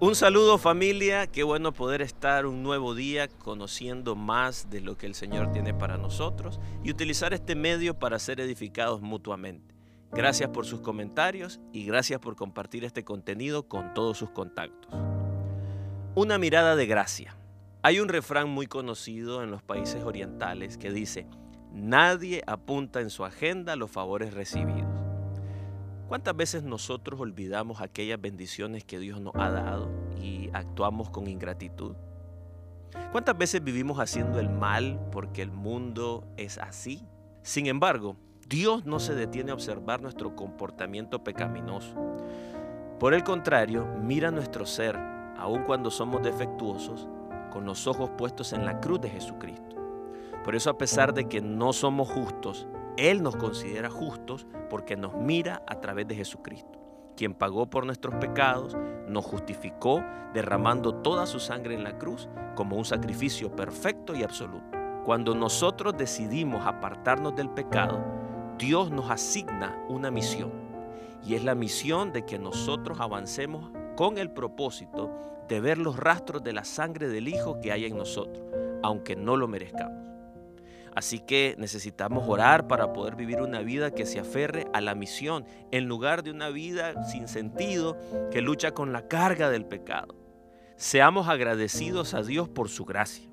Un saludo familia, qué bueno poder estar un nuevo día conociendo más de lo que el Señor tiene para nosotros y utilizar este medio para ser edificados mutuamente. Gracias por sus comentarios y gracias por compartir este contenido con todos sus contactos. Una mirada de gracia. Hay un refrán muy conocido en los países orientales que dice, nadie apunta en su agenda los favores recibidos. ¿Cuántas veces nosotros olvidamos aquellas bendiciones que Dios nos ha dado y actuamos con ingratitud? ¿Cuántas veces vivimos haciendo el mal porque el mundo es así? Sin embargo, Dios no se detiene a observar nuestro comportamiento pecaminoso. Por el contrario, mira nuestro ser, aun cuando somos defectuosos, con los ojos puestos en la cruz de Jesucristo. Por eso a pesar de que no somos justos, Él nos considera justos porque nos mira a través de Jesucristo, quien pagó por nuestros pecados, nos justificó derramando toda su sangre en la cruz como un sacrificio perfecto y absoluto. Cuando nosotros decidimos apartarnos del pecado, Dios nos asigna una misión. Y es la misión de que nosotros avancemos con el propósito de ver los rastros de la sangre del Hijo que hay en nosotros, aunque no lo merezcamos. Así que necesitamos orar para poder vivir una vida que se aferre a la misión, en lugar de una vida sin sentido que lucha con la carga del pecado. Seamos agradecidos a Dios por su gracia.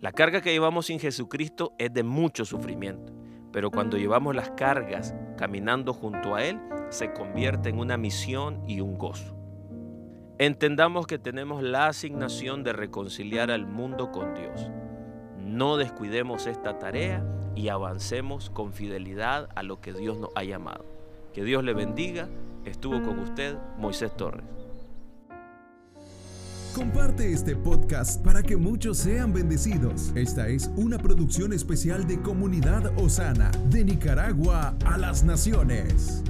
La carga que llevamos sin Jesucristo es de mucho sufrimiento, pero cuando llevamos las cargas caminando junto a Él, se convierte en una misión y un gozo. Entendamos que tenemos la asignación de reconciliar al mundo con Dios. No descuidemos esta tarea y avancemos con fidelidad a lo que Dios nos ha llamado. Que Dios le bendiga. Estuvo con usted Moisés Torres. Comparte este podcast para que muchos sean bendecidos. Esta es una producción especial de Comunidad Osana, de Nicaragua a las Naciones.